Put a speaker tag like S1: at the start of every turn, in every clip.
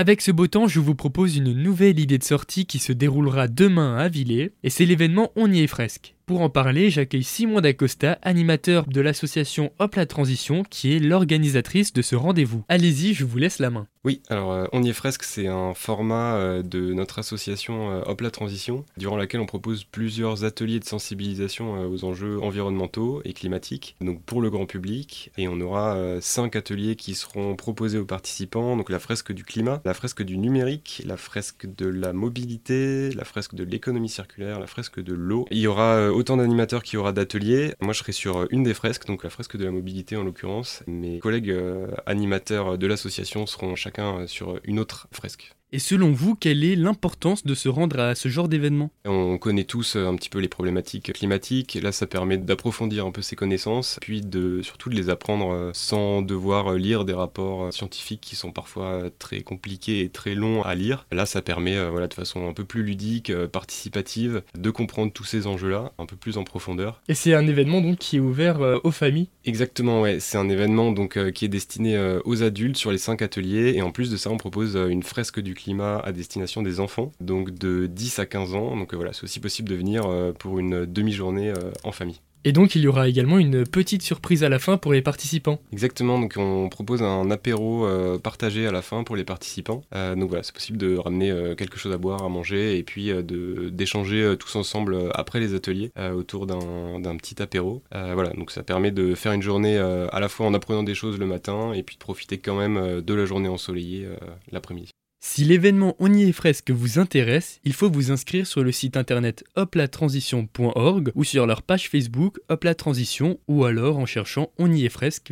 S1: Avec ce beau temps, je vous propose une nouvelle idée de sortie qui se déroulera demain à Villers, et c'est l'événement On y est fresque. Pour en parler, j'accueille Simon Dacosta, animateur de l'association Hop la Transition, qui est l'organisatrice de ce rendez-vous. Allez-y, je vous laisse la main.
S2: Oui, alors euh, On y est fresque, c'est un format euh, de notre association euh, Hop la Transition, durant laquelle on propose plusieurs ateliers de sensibilisation aux enjeux environnementaux et climatiques, donc pour le grand public. Et on aura cinq ateliers qui seront proposés aux participants, donc la fresque du climat, la fresque du numérique, la fresque de la mobilité, la fresque de l'économie circulaire, la fresque de l'eau. Il y aura autant d'animateurs qu'il y aura d'ateliers. Moi, je serai sur une des fresques, donc la fresque de la mobilité en l'occurrence. Mes collègues euh, animateurs de l'association seront chacun sur une autre fresque.
S1: Et selon vous, quelle est l'importance de se rendre à ce genre d'événement?
S2: On connaît tous euh, un petit peu les problématiques climatiques, là ça permet d'approfondir un peu ses connaissances, puis de surtout de les apprendre euh, sans devoir euh, lire des rapports scientifiques qui sont parfois très compliqués et très longs à lire. Là ça permet voilà, de façon un peu plus ludique, participative, de comprendre tous ces enjeux-là un peu plus en profondeur.
S1: Et c'est un événement donc qui est ouvert aux familles?
S2: Exactement, ouais. C'est un événement donc qui est destiné aux adultes sur les cinq ateliers, et en plus de ça on propose une fresque du climat à destination des enfants, donc de 10 à 15 ans. Donc euh, voilà, c'est aussi possible de venir euh, pour une demi-journée euh, en famille.
S1: Et donc il y aura également une petite surprise à la fin pour les participants.
S2: Exactement, donc on propose un apéro partagé à la fin pour les participants. donc voilà, c'est possible de ramener quelque chose à boire, à manger et puis d'échanger tous ensemble après les ateliers autour d'un petit apéro. voilà, donc ça permet de faire une journée à la fois en apprenant des choses le matin et puis de profiter quand même de la journée ensoleillée l'après-midi.
S1: Si l'événement On y est fresque vous intéresse, il faut vous inscrire sur le site internet hoplatransition.org ou sur leur page Facebook Hop Transition ou alors en cherchant On y est fresque.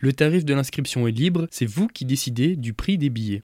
S1: Le tarif de l'inscription est libre, c'est vous qui décidez du prix des billets.